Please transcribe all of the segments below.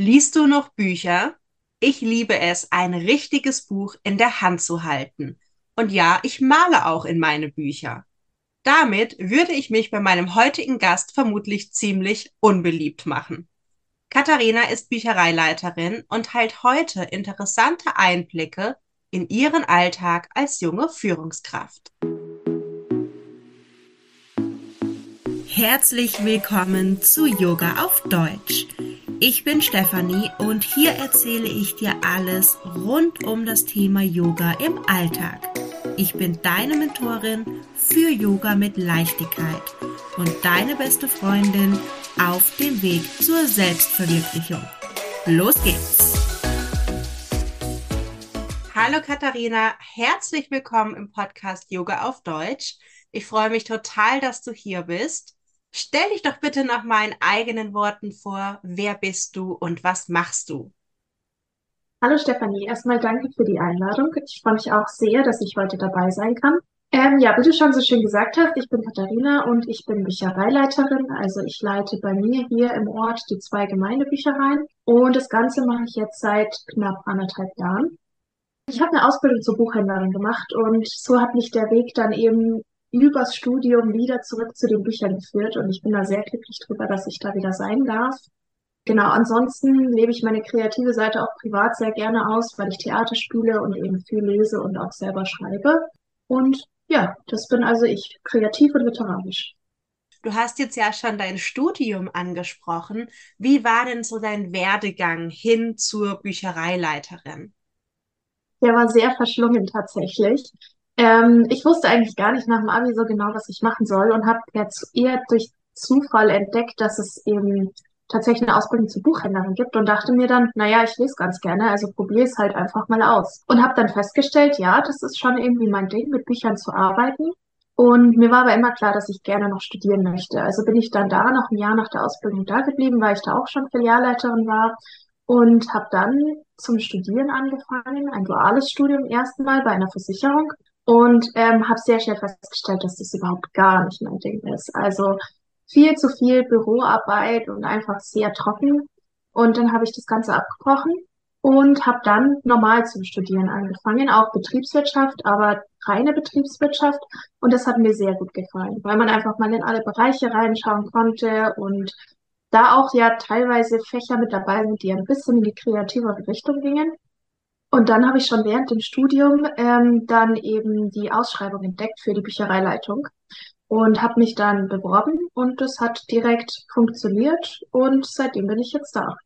Liest du noch Bücher? Ich liebe es, ein richtiges Buch in der Hand zu halten. Und ja, ich male auch in meine Bücher. Damit würde ich mich bei meinem heutigen Gast vermutlich ziemlich unbeliebt machen. Katharina ist Büchereileiterin und teilt heute interessante Einblicke in ihren Alltag als junge Führungskraft. Herzlich willkommen zu Yoga auf Deutsch. Ich bin Stefanie und hier erzähle ich dir alles rund um das Thema Yoga im Alltag. Ich bin deine Mentorin für Yoga mit Leichtigkeit und deine beste Freundin auf dem Weg zur Selbstverwirklichung. Los geht's! Hallo Katharina, herzlich willkommen im Podcast Yoga auf Deutsch. Ich freue mich total, dass du hier bist. Stell dich doch bitte nach meinen eigenen Worten vor. Wer bist du und was machst du? Hallo Stefanie, erstmal danke für die Einladung. Ich freue mich auch sehr, dass ich heute dabei sein kann. Ähm, ja, wie du schon so schön gesagt hast, ich bin Katharina und ich bin Büchereileiterin. Also ich leite bei mir hier im Ort die zwei Gemeindebüchereien und das Ganze mache ich jetzt seit knapp anderthalb Jahren. Ich habe eine Ausbildung zur Buchhändlerin gemacht und so hat mich der Weg dann eben übers Studium wieder zurück zu den Büchern geführt und ich bin da sehr glücklich drüber, dass ich da wieder sein darf. Genau, ansonsten lebe ich meine kreative Seite auch privat sehr gerne aus, weil ich Theater spiele und eben viel lese und auch selber schreibe. Und ja, das bin also ich, kreativ und literarisch. Du hast jetzt ja schon dein Studium angesprochen. Wie war denn so dein Werdegang hin zur Büchereileiterin? Der war sehr verschlungen tatsächlich. Ähm, ich wusste eigentlich gar nicht nach dem Abi so genau, was ich machen soll und habe jetzt eher durch Zufall entdeckt, dass es eben tatsächlich eine Ausbildung zur Buchhändlerin gibt und dachte mir dann, naja, ich lese ganz gerne, also probiere es halt einfach mal aus. Und habe dann festgestellt, ja, das ist schon irgendwie mein Ding, mit Büchern zu arbeiten. Und mir war aber immer klar, dass ich gerne noch studieren möchte. Also bin ich dann da noch ein Jahr nach der Ausbildung da geblieben, weil ich da auch schon Filialleiterin war und habe dann zum Studieren angefangen, ein duales Studium erstmal bei einer Versicherung und ähm, habe sehr schnell festgestellt, dass das überhaupt gar nicht mein Ding ist. Also viel zu viel Büroarbeit und einfach sehr trocken. Und dann habe ich das Ganze abgebrochen und habe dann normal zum Studieren angefangen, auch Betriebswirtschaft, aber reine Betriebswirtschaft. Und das hat mir sehr gut gefallen, weil man einfach mal in alle Bereiche reinschauen konnte und da auch ja teilweise Fächer mit dabei sind, die ein bisschen in die kreativere Richtung gingen. Und dann habe ich schon während dem Studium ähm, dann eben die Ausschreibung entdeckt für die Büchereileitung und habe mich dann beworben und das hat direkt funktioniert und seitdem bin ich jetzt da.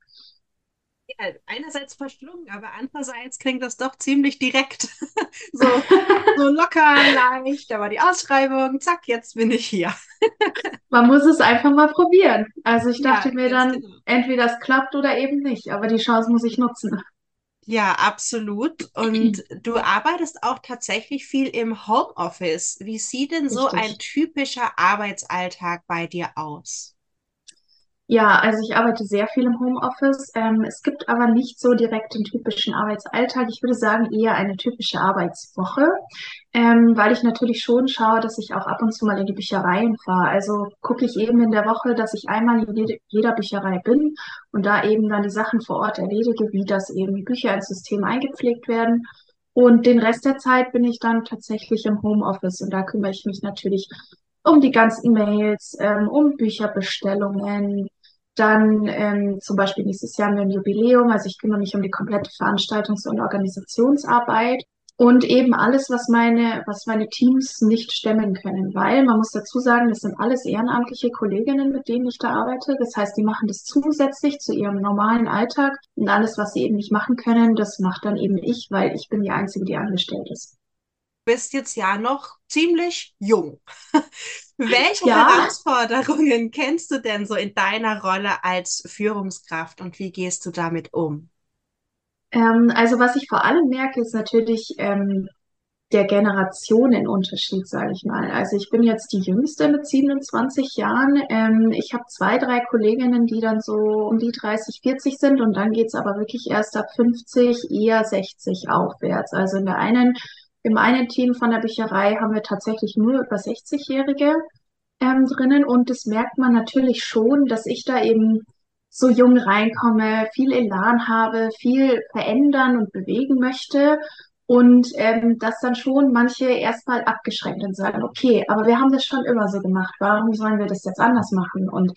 Ja, einerseits verschlungen, aber andererseits klingt das doch ziemlich direkt. so, so locker, leicht, da war die Ausschreibung, zack, jetzt bin ich hier. Man muss es einfach mal probieren. Also ich dachte ja, mir dann, genau. entweder es klappt oder eben nicht, aber die Chance muss ich nutzen. Ja, absolut. Und du arbeitest auch tatsächlich viel im Homeoffice. Wie sieht denn so ein typischer Arbeitsalltag bei dir aus? Ja, also ich arbeite sehr viel im Homeoffice. Ähm, es gibt aber nicht so direkt den typischen Arbeitsalltag. Ich würde sagen eher eine typische Arbeitswoche, ähm, weil ich natürlich schon schaue, dass ich auch ab und zu mal in die Büchereien fahre. Also gucke ich eben in der Woche, dass ich einmal in jede, jeder Bücherei bin und da eben dann die Sachen vor Ort erledige, wie das eben Bücher ins System eingepflegt werden. Und den Rest der Zeit bin ich dann tatsächlich im Homeoffice und da kümmere ich mich natürlich um die ganzen Mails, ähm, um Bücherbestellungen, dann ähm, zum Beispiel nächstes Jahr haben wir ein Jubiläum, also ich kümmere mich um die komplette Veranstaltungs- und Organisationsarbeit und eben alles, was meine, was meine Teams nicht stemmen können, weil man muss dazu sagen, das sind alles ehrenamtliche Kolleginnen, mit denen ich da arbeite. Das heißt, die machen das zusätzlich zu ihrem normalen Alltag. Und alles, was sie eben nicht machen können, das macht dann eben ich, weil ich bin die Einzige, die angestellt ist bist jetzt ja noch ziemlich jung. Welche ja. Herausforderungen kennst du denn so in deiner Rolle als Führungskraft und wie gehst du damit um? Ähm, also was ich vor allem merke, ist natürlich ähm, der Generationenunterschied, sage ich mal. Also ich bin jetzt die Jüngste mit 27 Jahren. Ähm, ich habe zwei, drei Kolleginnen, die dann so um die 30, 40 sind und dann geht's aber wirklich erst ab 50, eher 60 aufwärts. Also in der einen im einen Team von der Bücherei haben wir tatsächlich nur über 60-Jährige ähm, drinnen und das merkt man natürlich schon, dass ich da eben so jung reinkomme, viel Elan habe, viel verändern und bewegen möchte und ähm, dass dann schon manche erstmal abgeschränkt und sagen, okay, aber wir haben das schon immer so gemacht, warum sollen wir das jetzt anders machen? Und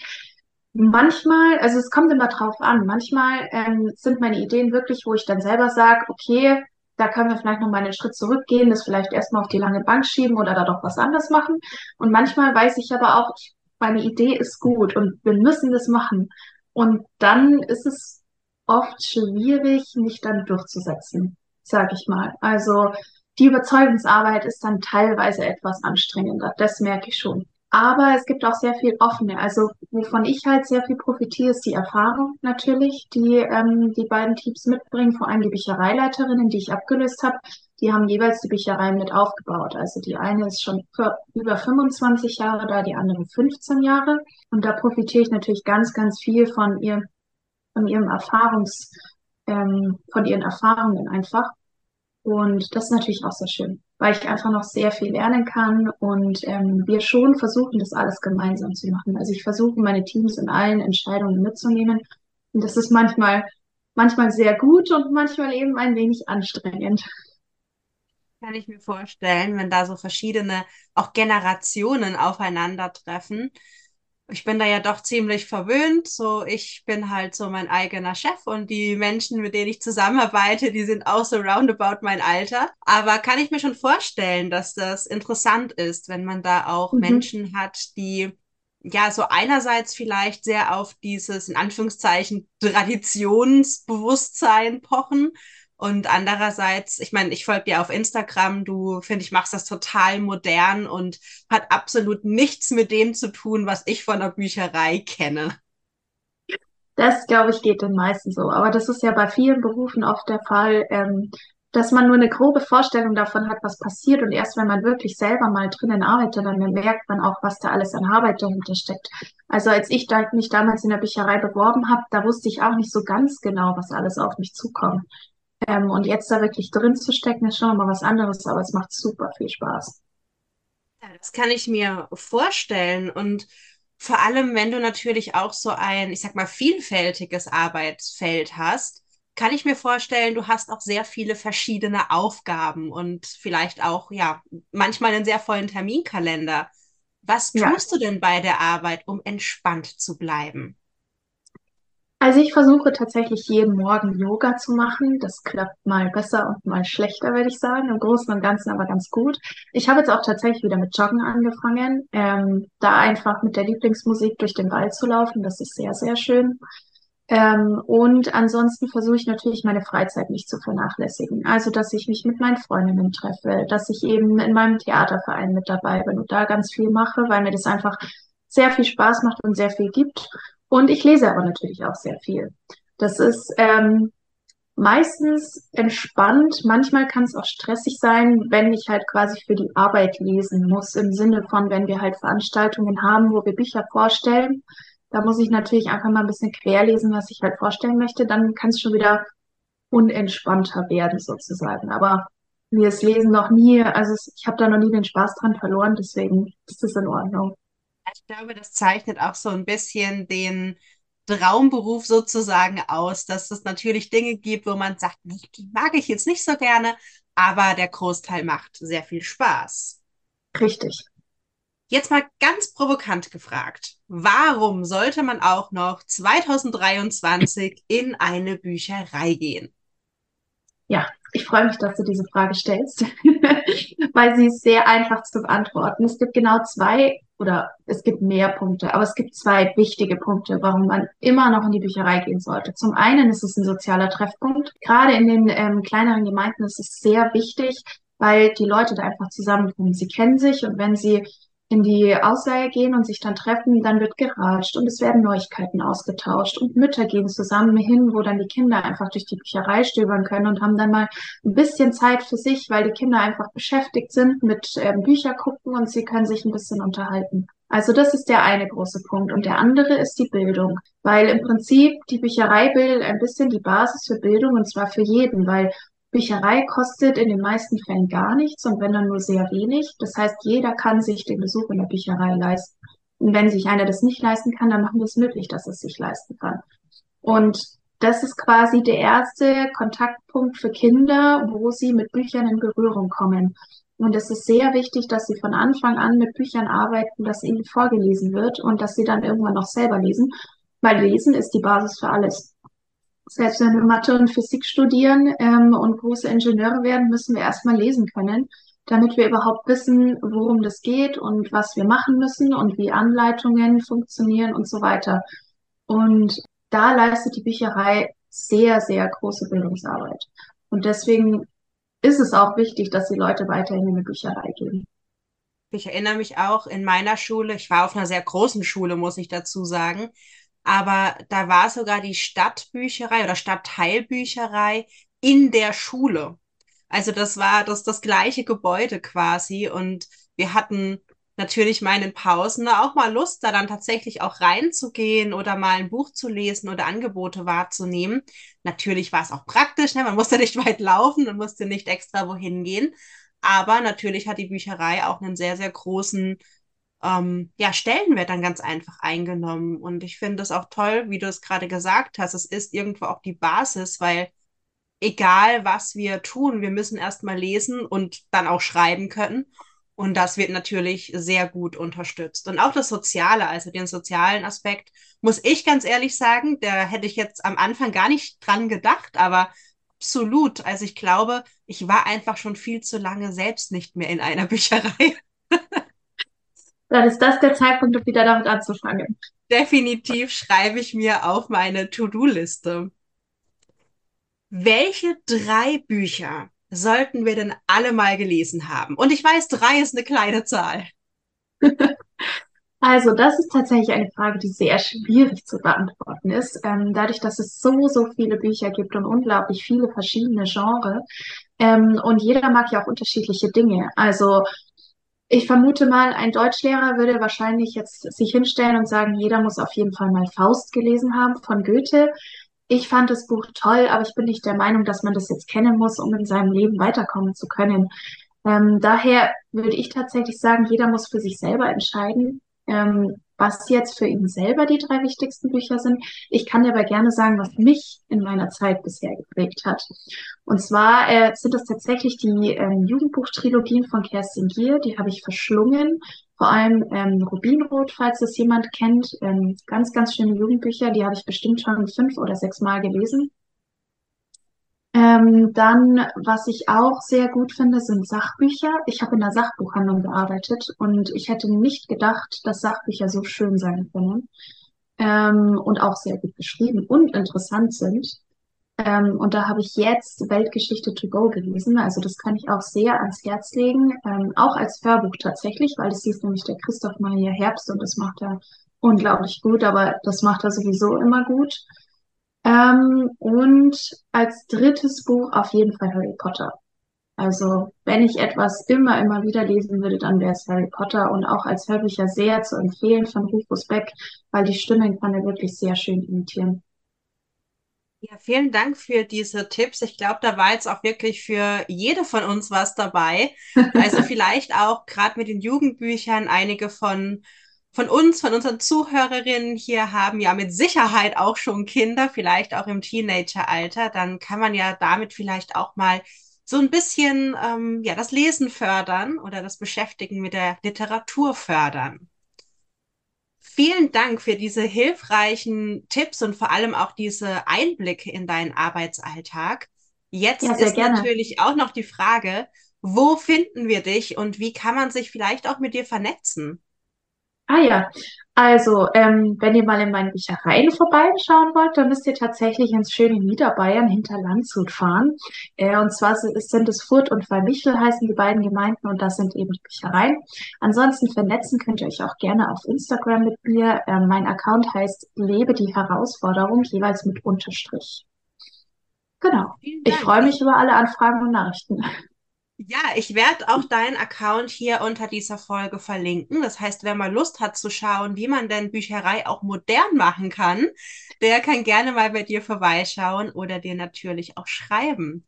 manchmal, also es kommt immer drauf an, manchmal ähm, sind meine Ideen wirklich, wo ich dann selber sage, okay, da können wir vielleicht noch mal einen Schritt zurückgehen, das vielleicht erstmal auf die lange Bank schieben oder da doch was anderes machen. Und manchmal weiß ich aber auch, meine Idee ist gut und wir müssen das machen. Und dann ist es oft schwierig, mich dann durchzusetzen, sag ich mal. Also die Überzeugungsarbeit ist dann teilweise etwas anstrengender, das merke ich schon. Aber es gibt auch sehr viel offene. Also wovon ich halt sehr viel profitiere, ist die Erfahrung natürlich, die ähm, die beiden Teams mitbringen. Vor allem die Büchereileiterinnen, die ich abgelöst habe, die haben jeweils die Büchereien mit aufgebaut. Also die eine ist schon über 25 Jahre da, die andere 15 Jahre. Und da profitiere ich natürlich ganz, ganz viel von ihr, von ihrem Erfahrungs, ähm, von ihren Erfahrungen einfach. Und das ist natürlich auch sehr schön, weil ich einfach noch sehr viel lernen kann und ähm, wir schon versuchen, das alles gemeinsam zu machen. Also ich versuche, meine Teams in allen Entscheidungen mitzunehmen. Und das ist manchmal, manchmal sehr gut und manchmal eben ein wenig anstrengend. Kann ich mir vorstellen, wenn da so verschiedene, auch Generationen aufeinandertreffen ich bin da ja doch ziemlich verwöhnt. So, ich bin halt so mein eigener Chef und die Menschen, mit denen ich zusammenarbeite, die sind auch so roundabout mein Alter. Aber kann ich mir schon vorstellen, dass das interessant ist, wenn man da auch mhm. Menschen hat, die ja so einerseits vielleicht sehr auf dieses in Anführungszeichen Traditionsbewusstsein pochen und andererseits, ich meine, ich folge dir auf Instagram, du finde ich machst das total modern und hat absolut nichts mit dem zu tun, was ich von der Bücherei kenne. Das, glaube ich, geht den meisten so. Aber das ist ja bei vielen Berufen oft der Fall, ähm, dass man nur eine grobe Vorstellung davon hat, was passiert. Und erst wenn man wirklich selber mal drinnen arbeitet, dann merkt man auch, was da alles an Arbeit dahinter steckt. Also als ich da, mich damals in der Bücherei beworben habe, da wusste ich auch nicht so ganz genau, was alles auf mich zukommt. Ähm, und jetzt da wirklich drin zu stecken, ist schon mal was anderes, aber es macht super viel Spaß. Ja, das kann ich mir vorstellen. Und vor allem, wenn du natürlich auch so ein, ich sag mal, vielfältiges Arbeitsfeld hast, kann ich mir vorstellen, du hast auch sehr viele verschiedene Aufgaben und vielleicht auch, ja, manchmal einen sehr vollen Terminkalender. Was tust ja. du denn bei der Arbeit, um entspannt zu bleiben? Also ich versuche tatsächlich jeden Morgen Yoga zu machen. Das klappt mal besser und mal schlechter, würde ich sagen. Im Großen und Ganzen aber ganz gut. Ich habe jetzt auch tatsächlich wieder mit Joggen angefangen. Ähm, da einfach mit der Lieblingsmusik durch den Wald zu laufen, das ist sehr, sehr schön. Ähm, und ansonsten versuche ich natürlich meine Freizeit nicht zu vernachlässigen. Also, dass ich mich mit meinen Freundinnen treffe, dass ich eben in meinem Theaterverein mit dabei bin und da ganz viel mache, weil mir das einfach sehr viel Spaß macht und sehr viel gibt. Und ich lese aber natürlich auch sehr viel. Das ist ähm, meistens entspannt. Manchmal kann es auch stressig sein, wenn ich halt quasi für die Arbeit lesen muss, im Sinne von, wenn wir halt Veranstaltungen haben, wo wir Bücher vorstellen. Da muss ich natürlich einfach mal ein bisschen querlesen, was ich halt vorstellen möchte. Dann kann es schon wieder unentspannter werden, sozusagen. Aber mir ist Lesen noch nie, also ich habe da noch nie den Spaß dran verloren, deswegen ist das in Ordnung. Ich glaube, das zeichnet auch so ein bisschen den Traumberuf sozusagen aus, dass es natürlich Dinge gibt, wo man sagt, die mag ich jetzt nicht so gerne, aber der Großteil macht sehr viel Spaß. Richtig. Jetzt mal ganz provokant gefragt. Warum sollte man auch noch 2023 in eine Bücherei gehen? Ja, ich freue mich, dass du diese Frage stellst, weil sie ist sehr einfach zu beantworten. Es gibt genau zwei oder es gibt mehr Punkte, aber es gibt zwei wichtige Punkte, warum man immer noch in die Bücherei gehen sollte. Zum einen ist es ein sozialer Treffpunkt. Gerade in den ähm, kleineren Gemeinden ist es sehr wichtig, weil die Leute da einfach zusammenkommen. Sie kennen sich und wenn sie in die Ausleihe gehen und sich dann treffen, dann wird geratscht und es werden Neuigkeiten ausgetauscht und Mütter gehen zusammen hin, wo dann die Kinder einfach durch die Bücherei stöbern können und haben dann mal ein bisschen Zeit für sich, weil die Kinder einfach beschäftigt sind mit ähm, Bücher gucken und sie können sich ein bisschen unterhalten. Also das ist der eine große Punkt. Und der andere ist die Bildung, weil im Prinzip die Bücherei bildet ein bisschen die Basis für Bildung und zwar für jeden, weil Bücherei kostet in den meisten Fällen gar nichts und wenn dann nur sehr wenig. Das heißt, jeder kann sich den Besuch in der Bücherei leisten. Und wenn sich einer das nicht leisten kann, dann machen wir es möglich, dass es sich leisten kann. Und das ist quasi der erste Kontaktpunkt für Kinder, wo sie mit Büchern in Berührung kommen. Und es ist sehr wichtig, dass sie von Anfang an mit Büchern arbeiten, dass ihnen vorgelesen wird und dass sie dann irgendwann noch selber lesen, weil Lesen ist die Basis für alles. Selbst wenn wir Mathe und Physik studieren ähm, und große Ingenieure werden, müssen wir erstmal lesen können, damit wir überhaupt wissen, worum das geht und was wir machen müssen und wie Anleitungen funktionieren und so weiter. Und da leistet die Bücherei sehr, sehr große Bildungsarbeit. Und deswegen ist es auch wichtig, dass die Leute weiterhin in die Bücherei gehen. Ich erinnere mich auch in meiner Schule, ich war auf einer sehr großen Schule, muss ich dazu sagen, aber da war sogar die Stadtbücherei oder Stadtteilbücherei in der Schule. Also das war das, das gleiche Gebäude quasi und wir hatten natürlich meinen Pausen auch mal Lust, da dann tatsächlich auch reinzugehen oder mal ein Buch zu lesen oder Angebote wahrzunehmen. Natürlich war es auch praktisch, ne? man musste nicht weit laufen und musste nicht extra wohin gehen. Aber natürlich hat die Bücherei auch einen sehr, sehr großen ähm, ja, Stellenwert dann ganz einfach eingenommen. Und ich finde es auch toll, wie du es gerade gesagt hast. Es ist irgendwo auch die Basis, weil egal was wir tun, wir müssen erstmal lesen und dann auch schreiben können. Und das wird natürlich sehr gut unterstützt. Und auch das Soziale, also den sozialen Aspekt, muss ich ganz ehrlich sagen, da hätte ich jetzt am Anfang gar nicht dran gedacht, aber absolut. Also ich glaube, ich war einfach schon viel zu lange selbst nicht mehr in einer Bücherei. Dann ist das der Zeitpunkt, um wieder damit anzufangen. Definitiv schreibe ich mir auf meine To-Do-Liste. Welche drei Bücher sollten wir denn alle mal gelesen haben? Und ich weiß, drei ist eine kleine Zahl. Also, das ist tatsächlich eine Frage, die sehr schwierig zu beantworten ist. Ähm, dadurch, dass es so, so viele Bücher gibt und unglaublich viele verschiedene Genres. Ähm, und jeder mag ja auch unterschiedliche Dinge. Also, ich vermute mal, ein Deutschlehrer würde wahrscheinlich jetzt sich hinstellen und sagen, jeder muss auf jeden Fall mal Faust gelesen haben von Goethe. Ich fand das Buch toll, aber ich bin nicht der Meinung, dass man das jetzt kennen muss, um in seinem Leben weiterkommen zu können. Ähm, daher würde ich tatsächlich sagen, jeder muss für sich selber entscheiden, ähm, was jetzt für ihn selber die drei wichtigsten Bücher sind. Ich kann dir aber gerne sagen, was mich in meiner Zeit bisher geprägt hat. Und zwar äh, sind das tatsächlich die ähm, Jugendbuchtrilogien von Kerstin Gier, die habe ich verschlungen. Vor allem ähm, Rubinrot, falls das jemand kennt. Ähm, ganz, ganz schöne Jugendbücher, die habe ich bestimmt schon fünf oder sechs Mal gelesen. Ähm, dann, was ich auch sehr gut finde, sind Sachbücher. Ich habe in der Sachbuchhandlung gearbeitet und ich hätte nicht gedacht, dass Sachbücher so schön sein können ähm, und auch sehr gut geschrieben und interessant sind. Ähm, und da habe ich jetzt Weltgeschichte to go gelesen. Also das kann ich auch sehr ans Herz legen, ähm, auch als Hörbuch tatsächlich, weil das hieß nämlich der Christoph Maria Herbst und das macht er unglaublich gut, aber das macht er sowieso immer gut. Ähm, und als drittes Buch auf jeden Fall Harry Potter. Also wenn ich etwas immer, immer wieder lesen würde, dann wäre es Harry Potter und auch als Hörbücher sehr zu empfehlen von Rufus Beck, weil die Stimmen kann er wirklich sehr schön imitieren. Ja, vielen Dank für diese Tipps. Ich glaube, da war jetzt auch wirklich für jede von uns was dabei. Also vielleicht auch gerade mit den Jugendbüchern einige von von uns, von unseren Zuhörerinnen hier haben ja mit Sicherheit auch schon Kinder, vielleicht auch im Teenageralter. Dann kann man ja damit vielleicht auch mal so ein bisschen ähm, ja das Lesen fördern oder das Beschäftigen mit der Literatur fördern. Vielen Dank für diese hilfreichen Tipps und vor allem auch diese Einblicke in deinen Arbeitsalltag. Jetzt ja, ist gerne. natürlich auch noch die Frage, wo finden wir dich und wie kann man sich vielleicht auch mit dir vernetzen? Ah ja, also ähm, wenn ihr mal in meinen Büchereien vorbeischauen wollt, dann müsst ihr tatsächlich ins schöne Niederbayern hinter Landshut fahren. Äh, und zwar sind es Furt und Walmichel heißen die beiden Gemeinden und das sind eben die Büchereien. Ansonsten vernetzen könnt ihr euch auch gerne auf Instagram mit mir. Äh, mein Account heißt Lebe die Herausforderung, jeweils mit Unterstrich. Genau. Ich freue mich über alle Anfragen und Nachrichten. Ja, ich werde auch deinen Account hier unter dieser Folge verlinken. Das heißt, wer mal Lust hat zu schauen, wie man denn Bücherei auch modern machen kann, der kann gerne mal bei dir vorbeischauen oder dir natürlich auch schreiben.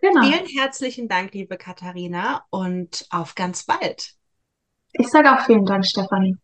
Genau. Vielen herzlichen Dank, liebe Katharina, und auf ganz bald. Ich sage auch vielen Dank, Stefanie.